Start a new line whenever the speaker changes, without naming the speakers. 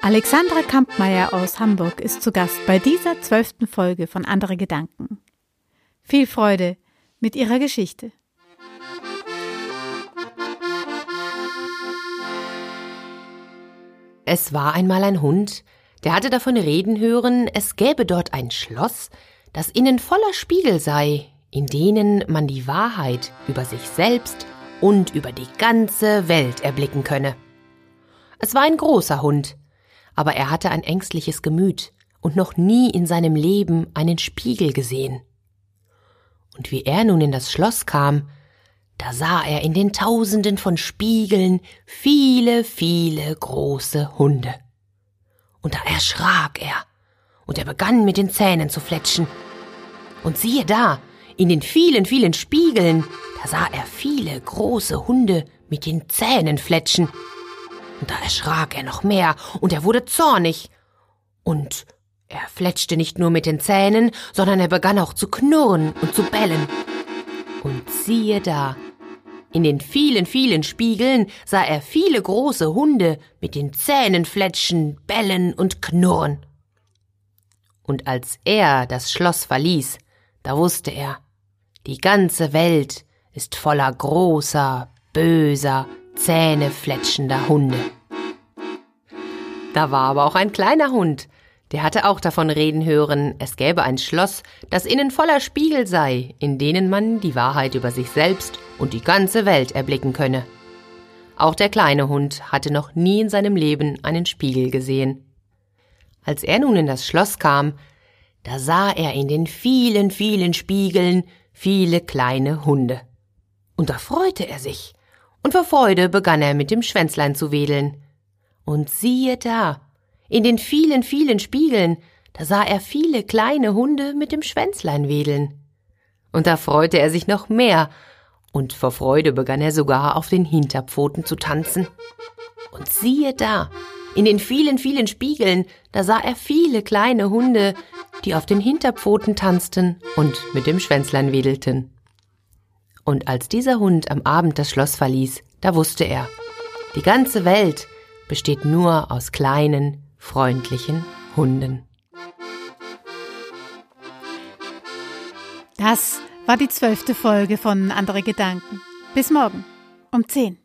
Alexandra Kampmeier aus Hamburg ist zu Gast bei dieser zwölften Folge von Andere Gedanken. Viel Freude mit ihrer Geschichte.
Es war einmal ein Hund, der hatte davon reden hören, es gäbe dort ein Schloss, das innen voller Spiegel sei, in denen man die Wahrheit über sich selbst und über die ganze Welt erblicken könne. Es war ein großer Hund, aber er hatte ein ängstliches Gemüt und noch nie in seinem Leben einen Spiegel gesehen. Und wie er nun in das Schloss kam, da sah er in den Tausenden von Spiegeln viele, viele große Hunde. Und da erschrak er, und er begann mit den Zähnen zu fletschen. Und siehe da, in den vielen, vielen Spiegeln, da sah er viele große Hunde mit den Zähnen fletschen. Da erschrak er noch mehr, und er wurde zornig. Und er fletschte nicht nur mit den Zähnen, sondern er begann auch zu knurren und zu bellen. Und siehe da, in den vielen, vielen Spiegeln sah er viele große Hunde mit den Zähnen fletschen, bellen und knurren. Und als er das Schloss verließ, da wusste er, die ganze Welt ist voller großer, böser, zähnefletschender Hunde. Da war aber auch ein kleiner Hund, der hatte auch davon reden hören, es gäbe ein Schloss, das innen voller Spiegel sei, in denen man die Wahrheit über sich selbst und die ganze Welt erblicken könne. Auch der kleine Hund hatte noch nie in seinem Leben einen Spiegel gesehen. Als er nun in das Schloss kam, da sah er in den vielen, vielen Spiegeln viele kleine Hunde. Und da freute er sich, und vor Freude begann er mit dem Schwänzlein zu wedeln. Und siehe da, in den vielen, vielen Spiegeln, da sah er viele kleine Hunde mit dem Schwänzlein wedeln. Und da freute er sich noch mehr, und vor Freude begann er sogar auf den Hinterpfoten zu tanzen. Und siehe da, in den vielen, vielen Spiegeln, da sah er viele kleine Hunde, die auf den Hinterpfoten tanzten und mit dem Schwänzlein wedelten. Und als dieser Hund am Abend das Schloss verließ, da wusste er, die ganze Welt besteht nur aus kleinen, freundlichen Hunden.
Das war die zwölfte Folge von Andere Gedanken. Bis morgen um 10.